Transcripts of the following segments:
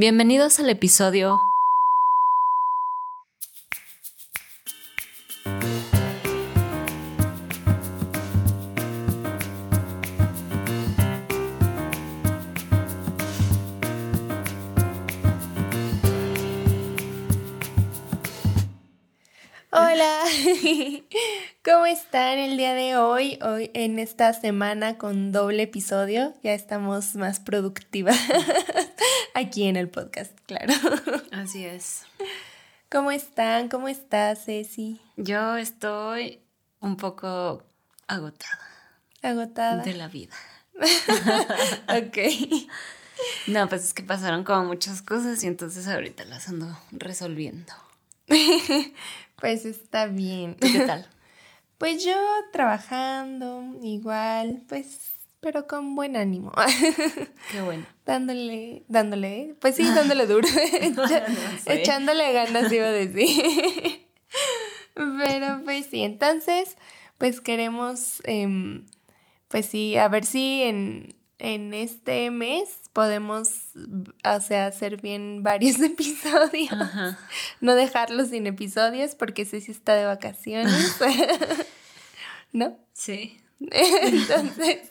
Bienvenidos al episodio Hola, ¿cómo están el día de hoy? Hoy en esta semana con doble episodio, ya estamos más productivas aquí en el podcast, claro. Así es. ¿Cómo están? ¿Cómo estás, Ceci? Yo estoy un poco agotada. Agotada. De la vida. ok. No, pues es que pasaron como muchas cosas y entonces ahorita las ando resolviendo. Pues está bien. qué tal? Pues yo trabajando igual, pues, pero con buen ánimo. Qué bueno. Dándole, dándole, pues sí, dándole duro. Echándole ganas, iba a decir. Pero pues sí, entonces, pues queremos, em, pues sí, a ver si en, en este mes podemos, o sea, hacer bien varios episodios. No dejarlos sin episodios porque Ceci está de vacaciones. ¿No? Sí. entonces,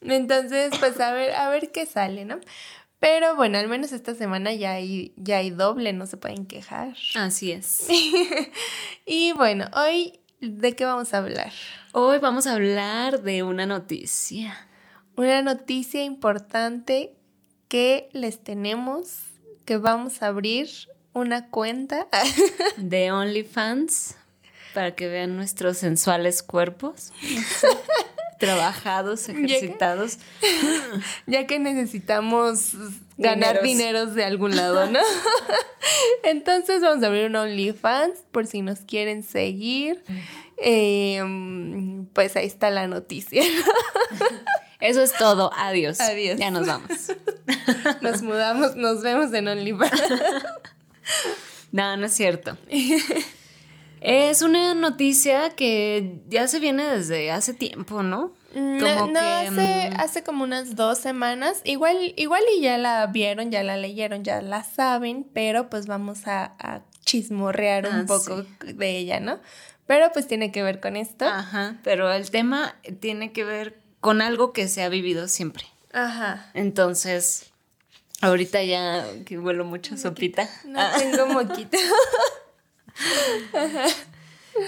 entonces, pues a ver, a ver qué sale, ¿no? Pero bueno, al menos esta semana ya hay, ya hay doble, no se pueden quejar. Así es. y bueno, hoy, ¿de qué vamos a hablar? Hoy vamos a hablar de una noticia. Una noticia importante que les tenemos, que vamos a abrir una cuenta de OnlyFans para que vean nuestros sensuales cuerpos. trabajados, ejercitados. Ya que, necesitamos ganar dineros. de algún lado, ¿no? Entonces vamos a abrir un OnlyFans por si nos quieren seguir. Em, pues ahí está la noticia. Eso es todo. Adiós. Adiós. Ya nos vamos. Nos mudamos, nos vemos en OnlyFans. No, no es cierto. Es una noticia que ya se viene desde hace tiempo, ¿no? Mm, como no, hace, mm, hace como unas dos semanas. Igual, igual y ya la vieron, ya la leyeron, ya la saben, pero pues vamos a, chismorrear un ah, poco de ella, ¿no? Pero pues tiene que ver con esto. Ajá, pero el tema tiene que ver con algo que se ha vivido siempre. Ajá. Entonces, ahorita ya que vuelo mucho sopita. No tengo moquito.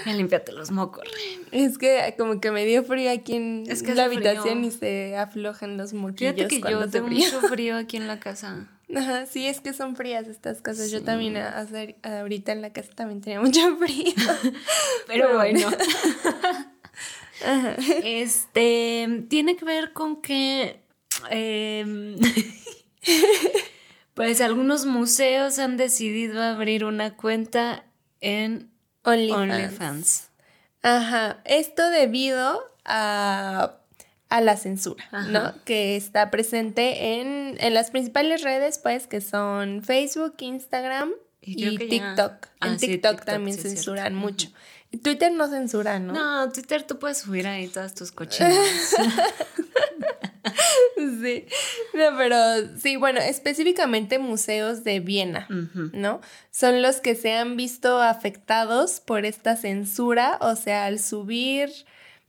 Ya limpiate los mocos. Es que como que me dio frío aquí en la habitación y se aflojan los moquillos. Fíjate que yo tengo mucho frío aquí en la casa. Ajá, sí, es que son frías estas casas. Yo también ahorita en la casa también tenía mucho frío. Pero, bueno. Este tiene que ver con que em, pues algunos museos han decidido abrir una cuenta en OnlyFans. Ajá, esto debido a, la censura, ¿no? Que está presente en, las principales redes, pues, que son Facebook, Instagram y, TikTok. en ah, TikTok, también censuran mucho. Twitter no censura, ¿no? No, Twitter tú puedes subir ahí todas tus cochinas. sí, no, pero sí, bueno, específicamente museos de Viena, ¿no? Son los que se han visto afectados por esta censura, o sea, al subir,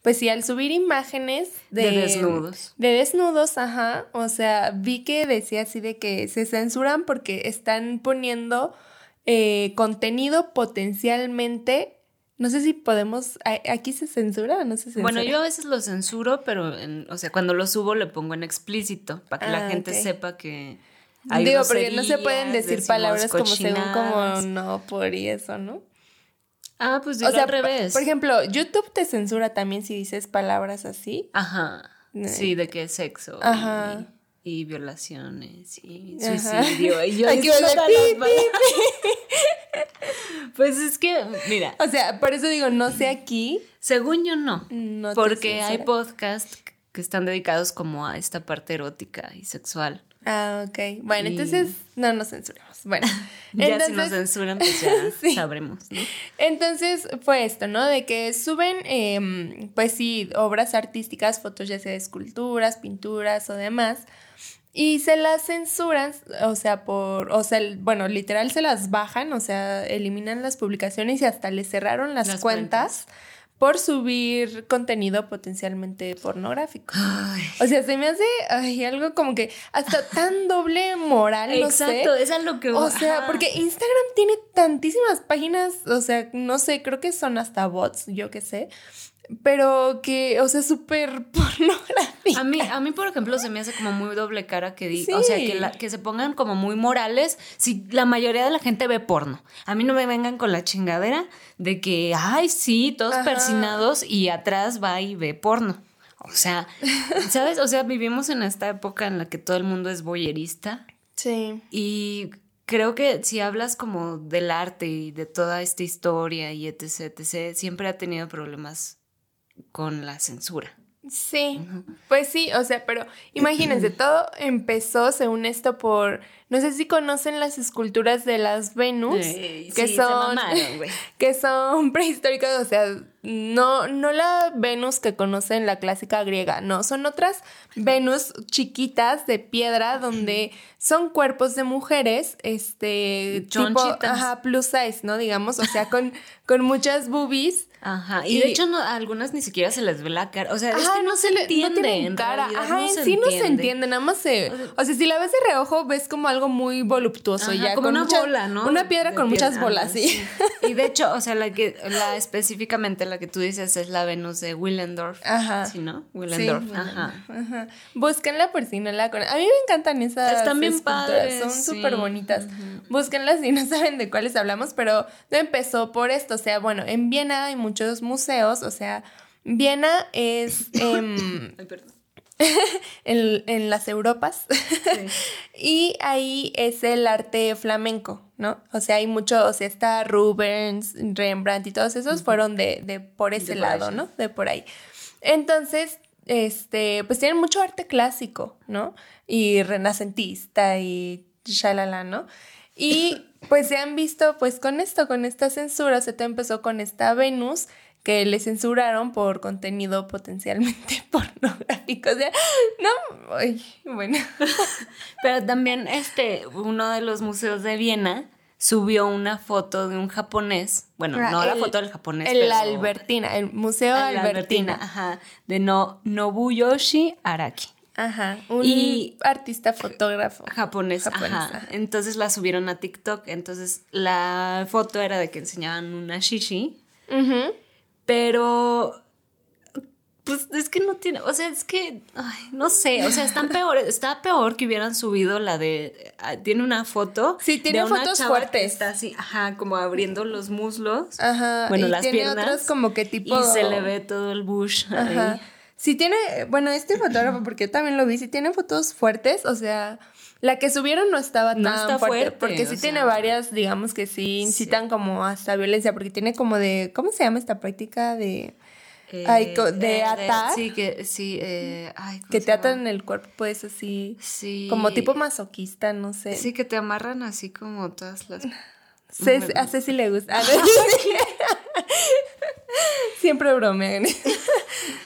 pues sí, al subir imágenes de, de desnudos. De desnudos, ajá, o sea, vi que decía así de que se censuran porque están poniendo eh, contenido potencialmente no sé si podemos. ¿Aquí se censura o no se censura? Bueno, yo a veces lo censuro, pero, o sea, cuando lo subo le pongo en explícito para que la ah, gente sepa que. Hay Digo, porque no se pueden decir palabras como según como no por y eso, ¿no? Ah, pues digo o sea, al revés. Por ejemplo, YouTube te censura también si dices palabras así. Ajá. Sí, de qué sexo. Ajá y violaciones y suicidio. Y yo Aquí Pues es que, mira. O sea, por eso digo, no sé aquí. Según yo no. no porque hay podcasts que están dedicados como a esta parte erótica y sexual. Ah, ok. Bueno, entonces no nos censuremos. Bueno, ya si nos censuran, pues ya sabremos, ¿no? Entonces fue esto, ¿no? De que suben, em, pues sí, obras artísticas, fotos ya sea de esculturas, pinturas o demás, Y se las censuran, o sea, por, o sea, bueno, literal se las bajan, o sea, eliminan las publicaciones y hasta les cerraron las, cuentas, por subir contenido potencialmente pornográfico. O sea, se me hace ay, algo como que hasta tan doble moral, no Exacto, es algo que... O sea, porque Instagram tiene tantísimas páginas, o sea, no sé, creo que son hasta bots, yo qué sé pero que, o sea, súper pornográfica. A mí, a mí, por ejemplo, se me hace como muy doble cara que diga, o sea, que, que se pongan como muy morales si la mayoría de la gente ve porno. A mí no me vengan con la chingadera de que, ay, sí, todos persinados y atrás va y ve porno. O sea, ¿sabes? O sea, vivimos en esta época en la que todo el mundo es boyerista. Sí. Y creo que si hablas como del arte y de toda esta historia y etc, etc, siempre ha tenido problemas con la censura. Sí, pues sí, o sea, pero imagínense, todo empezó, según esto, por, no sé si conocen las esculturas de las Venus, que son, que son prehistóricas, o sea, no, no la Venus que conocen la clásica griega, no, son otras Venus chiquitas de piedra donde son cuerpos de mujeres, este, tipo, ajá, plus size, ¿no? Digamos, o sea, con, con muchas boobies Ajá, y, de hecho no, a algunas ni siquiera se les ve la cara, o sea, es que no, se le entiende. No cara, ajá, en sí no se entiende, nada más se, o sea, si la ves de reojo ves como algo muy voluptuoso ya, como con una bola, ¿no? Una piedra con muchas bolas, sí. Y de hecho, o sea, la que, la específicamente la que tú dices es la Venus de Willendorf, ajá. ¿sí no? Willendorf, ajá. ajá. Búsquenla por si no la conocen. A mí me encantan esas Están bien padres, son súper bonitas. Búsquenlas si no saben de cuáles hablamos, pero no empezó por esto, o sea, bueno, en Viena hay muchos museos, o sea, Viena es em, en, las Europas. Y ahí es el arte flamenco, ¿no? O sea, hay mucho, o sea, está Rubens, Rembrandt y todos esos fueron de, de por ese lado, ¿no? De por ahí. Entonces, este, pues tienen mucho arte clásico, ¿no? Y renacentista y shalala, ¿no? Y pues se han visto pues con esto, con esta censura, se te empezó con esta Venus que le censuraron por contenido potencialmente pornográfico. O sea, no, ay, bueno. Pero también este, uno de los museos de Viena subió una foto de un japonés, bueno, no la foto del japonés, el Albertina, el Museo Albertina, ajá, de no Nobuyoshi Araki. Ajá, un y artista fotógrafo japonés, ajá. Entonces la subieron a TikTok, entonces la foto era de que enseñaban una shishi. Pero pues es que no tiene, o sea, es que, ay, no sé, o sea, están peor, está peor que hubieran subido la de, ah, tiene una foto. Sí, tiene fotos fuertes. está así, ajá, como abriendo los muslos. Ajá. Bueno, las tiene piernas. como que tipo. Y se le ve todo el bush. Ajá. Ahí. Sí tiene, bueno, este fotógrafo, porque yo también lo vi, sí tiene fotos fuertes, o sea, la que subieron no estaba tan fuerte, porque sí tiene varias, digamos que sí incitan como hasta violencia, porque tiene como de, ¿cómo se llama esta práctica de... Eh, de atar. sí, que sí. Eh, que te atan en el cuerpo, pues así. Sí. Como tipo masoquista, no sé. Sí, que te amarran así como todas las. a Ceci le gusta. Siempre bromean.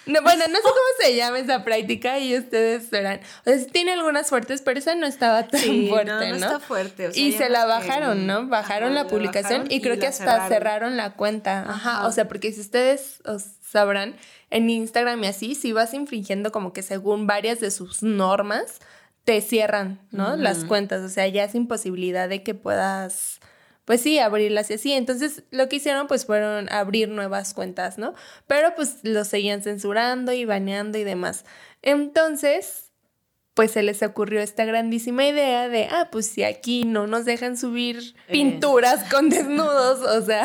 no, bueno, no sé cómo se llama esa práctica y ustedes verán. O sea, tiene algunas fuertes, pero esa no estaba tan fuerte, ¿no? No, está fuerte. y se la bajaron, ¿no? Bajaron la publicación y creo que hasta cerraron. la cuenta. Ajá. O sea, porque si ustedes os sabrán, en Instagram y así, si vas infringiendo como que según varias de sus normas, te cierran, ¿no? Las cuentas. O sea, ya es imposibilidad de que puedas pues sí, abrirlas y así. Entonces lo que hicieron pues fueron abrir nuevas cuentas, ¿no? Pero pues lo seguían censurando y baneando y demás. Entonces, pues se les ocurrió esta grandísima idea de, ah, pues si aquí no nos dejan subir eh. pinturas con desnudos, o sea,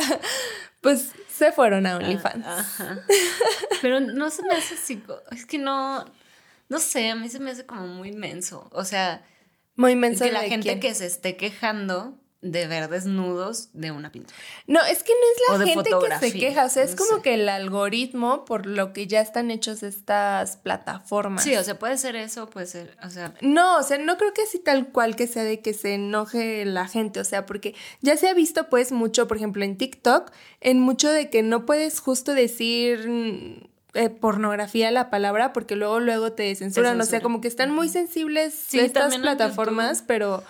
pues se fueron a OnlyFans. Pero no se me hace así, es que no, no sé, a mí se me hace como muy inmenso, o sea... Muy inmenso. Que la gente que se esté quejando de ver desnudos de una pintura. No, es que no es la gente que se queja, o sea, es como que el algoritmo por lo que ya están hechos estas plataformas. Sí, o sea, puede ser eso, puede ser, o sea... No, o sea, no creo que así tal cual que sea de que se enoje la gente, o sea, porque ya se ha visto pues mucho, por ejemplo, en TikTok, en mucho de que no puedes justo decir eh, pornografía la palabra porque luego luego te censuran, o sea, como que están muy sensibles estas plataformas, pero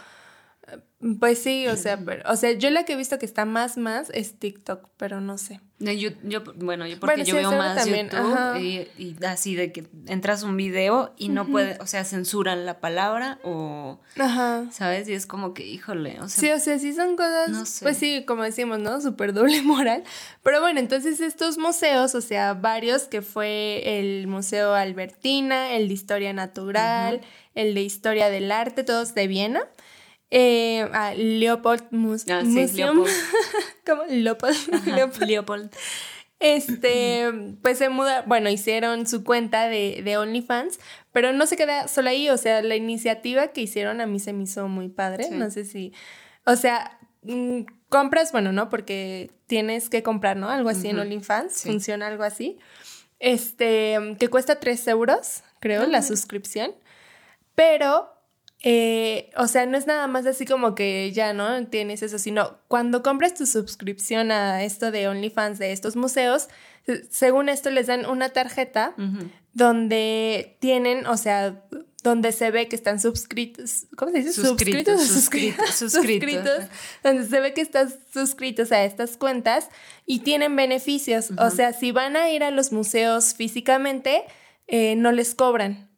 pues sí, o sea, pero, o sea, yo la que he visto que está más, más es TikTok, pero no sé. Yo, yo bueno, yo porque yo veo más YouTube y, así de que entras un video y no puede, o sea, censuran la palabra o, Ajá. ¿sabes? Y es como que, híjole, o sea. Sí, o sea, sí son cosas, pues sí, como decimos, ¿no? Súper doble moral. Pero bueno, entonces estos museos, o sea, varios que fue el Museo Albertina, el de Historia Natural, el de Historia del Arte, todos de Viena eh, a Leopold Mus ah, sí, Museum. ¿Cómo? Leopold. Leopold. Este, pues se muda, bueno, hicieron su cuenta de, de, OnlyFans, pero no se queda solo ahí, o sea, la iniciativa que hicieron a mí se me hizo muy padre, no sé si, o sea, mm, compras, bueno, ¿no? Porque tienes que comprar, ¿no? Algo así en OnlyFans, funciona algo así, este, que cuesta 3 euros, creo, la suscripción, pero eh, o sea, no es nada más así como que ya no tienes eso, sino cuando compras tu suscripción a esto de OnlyFans de estos museos, según esto les dan una tarjeta donde tienen, o sea, donde se ve que están suscritos, ¿cómo se dice? Suscritos, suscritos, suscritos, donde se ve que están suscritos a estas cuentas y tienen beneficios. O sea, si van a ir a los museos físicamente, eh, no les cobran.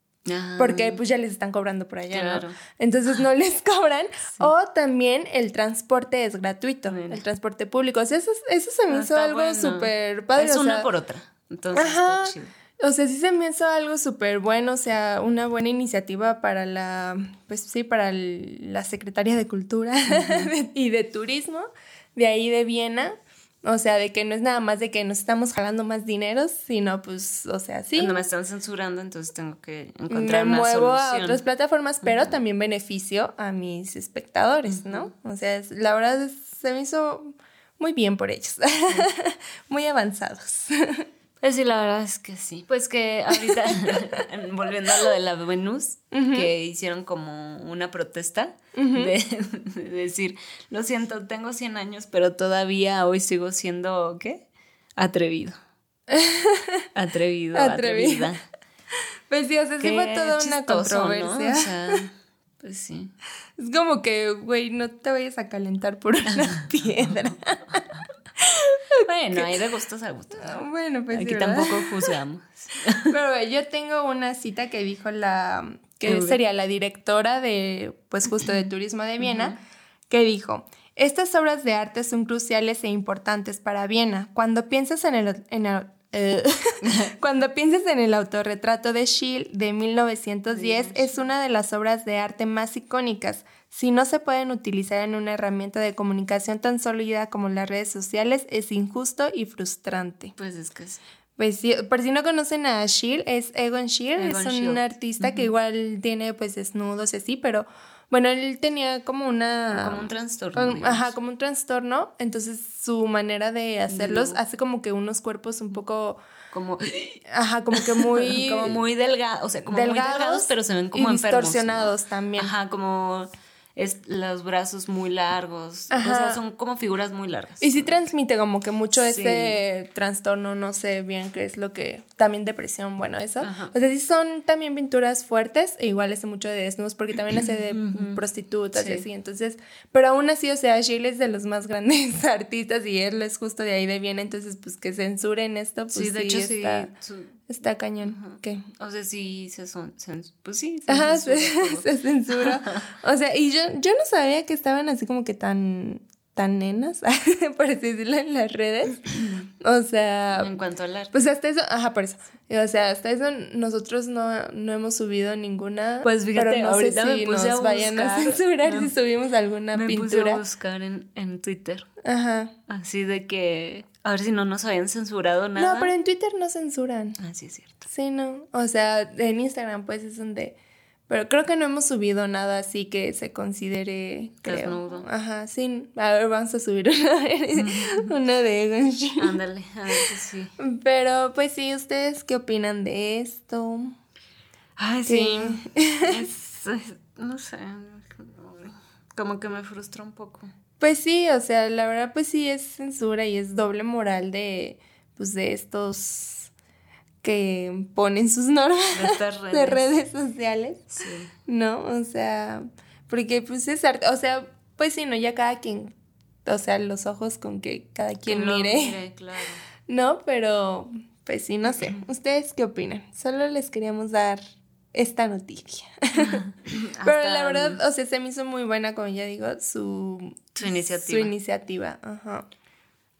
Porque pues ya les están cobrando por allá, ¿no? Entonces no les cobran. O también el transporte es gratuito, el transporte público. O sea, eso, eso se me ah, hizo algo súper padre. Es una por otra. Entonces está chido. O sea, sí se me hizo algo súper bueno, o sea, una buena iniciativa para la, pues sí, para la Secretaría de Cultura y de Turismo de ahí de Viena. O sea, de que no es nada más de que nos estamos jalando más dinero, sino pues, o sea, sí. Cuando me están censurando, entonces tengo que encontrar me muevo a otras plataformas, pero también beneficio a mis espectadores, ¿no? O sea, la verdad se me hizo muy bien por ellos. muy avanzados. Pues sí, la verdad es que sí. Pues que ahorita, volviendo a lo de la Venus, que hicieron como una protesta de, decir, lo siento, tengo 100 años, pero todavía hoy sigo siendo, ¿qué? Atrevido. Atrevido, atrevida. Pues sí, o sea, sí fue toda una controversia. O sea, pues sí. Es como que, güey, no te vayas a calentar por una piedra. Bueno, hay de gustos a gustos. Bueno, pues Aquí tampoco juzgamos. Pero yo tengo una cita que dijo la, que sería la directora de, pues justo de Turismo de Viena, que dijo, estas obras de arte son cruciales e importantes para Viena. Cuando piensas en el, en el eh, cuando piensas en el autorretrato de Schill de 1910, es una de las obras de arte más icónicas. Si no se pueden utilizar en una herramienta de comunicación tan sólida como las redes sociales, es injusto y frustrante. Pues es que sí. Pues sí, por si no conocen a Schill, es Egon Schill, es un artista que igual tiene pues desnudos y así, pero bueno, él tenía como una... Como un trastorno. ajá, como un trastorno. Entonces su manera de hacerlos hace como que unos cuerpos un poco... Como... Ajá, como que muy... como muy delgados, o sea, como delgados, muy delgados, pero se ven como y distorsionados también. Ajá, como es los brazos muy largos. O sea, son como figuras muy largas. Y sí transmite como que mucho ese trastorno, no sé bien qué es lo que. También depresión, bueno, eso. O sea, sí son también pinturas fuertes, e igual hace mucho de desnudos, porque también hace de prostitutas y así. Entonces, pero aún así, o sea, Shirley es de los más grandes artistas y él es justo de ahí de Viena, entonces, pues que censuren esto, pues sí, de hecho, está, Está cañón. ¿Qué? O sea, sí, se son, pues sí. Se Ajá, se, censura. o sea, y yo, yo no sabía que estaban así como que tan, tan nenas, por así decirlo, en las redes. O sea. En cuanto al arte. Pues hasta eso, ajá, por eso. O sea, hasta eso nosotros no, no hemos subido ninguna. Pues fíjate, pero no ahorita sé si nos a vayan a censurar si subimos alguna me pintura. Puse a buscar en, en Twitter. Ajá. Así de que a ver si no nos habían censurado nada. No, pero en Twitter no censuran. Ah, sí, es cierto. Sí, no. O sea, en Instagram, pues es donde. Pero creo que no hemos subido nada así que se considere. Creo. Ajá, sí. A ver, vamos a subir una, una de Ándale, a ver si sí. Pero, pues sí, ¿ustedes qué opinan de esto? Ay, sí. es, no sé. Como que me frustra un poco. Pues sí, o sea, la verdad pues sí es censura y es doble moral de pues de estos que ponen sus normas de, redes. sociales. Sí. ¿No? O sea, porque pues es arte, o sea, pues sí, no, ya cada quien, o sea, los ojos con que cada quien mire. claro. No, pero pues sí, no sé. ¿Ustedes qué opinan? Solo les queríamos dar esta noticia. Pero la verdad, o sea, se me hizo muy buena, como ya digo, su, su iniciativa. Su iniciativa, ajá.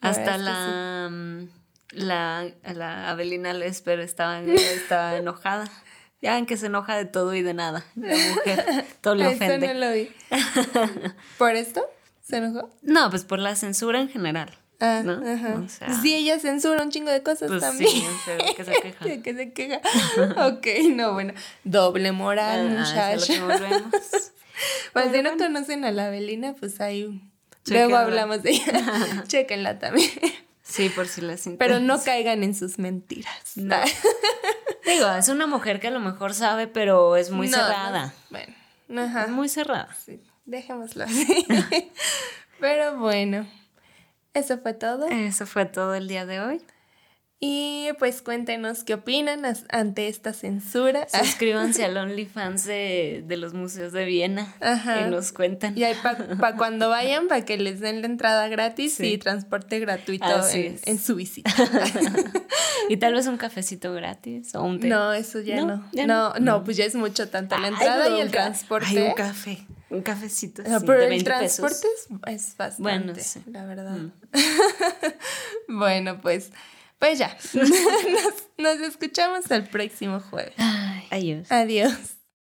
Hasta la, mm, la, la Avelina Lesper estaba, estaba enojada. Ya ven que se enoja de todo y de nada. La mujer, todo le ofende. Eso no lo vi. ¿Por esto? ¿Se enojó? No, pues por la censura en general. Ah, ¿no? O sea, sí, ella censura un chingo de cosas pues también. Sí, que se queja. que se queja. ok, no, bueno. Doble moral, ah, muchachos. pues si no conocen a la Belina, pues ahí luego hablamos de ella. Chequenla también. Sí, por si les interesa. Pero no caigan en sus mentiras. No. Digo, es una mujer que a lo mejor sabe, pero es muy cerrada. bueno, ajá. Es muy cerrada. Sí, dejémoslo así. pero bueno. Eso fue todo. Eso fue todo el día de hoy. Y pues cuéntenos qué opinan ante esta censura. Suscríbanse al OnlyFans de, de los museos de Viena Ajá. y nos cuentan. Y ahí para cuando vayan, para que les den la entrada gratis y transporte gratuito en, su visita. y tal vez un cafecito gratis o un té. No, eso ya no. No, no, pues ya es mucho tanto la entrada y el transporte. Hay un café. Un cafecito. pero el transporte Es, bastante, bueno, la verdad. Mm. bueno, pues, pues ya. nos, nos, escuchamos el próximo jueves. adiós. Adiós.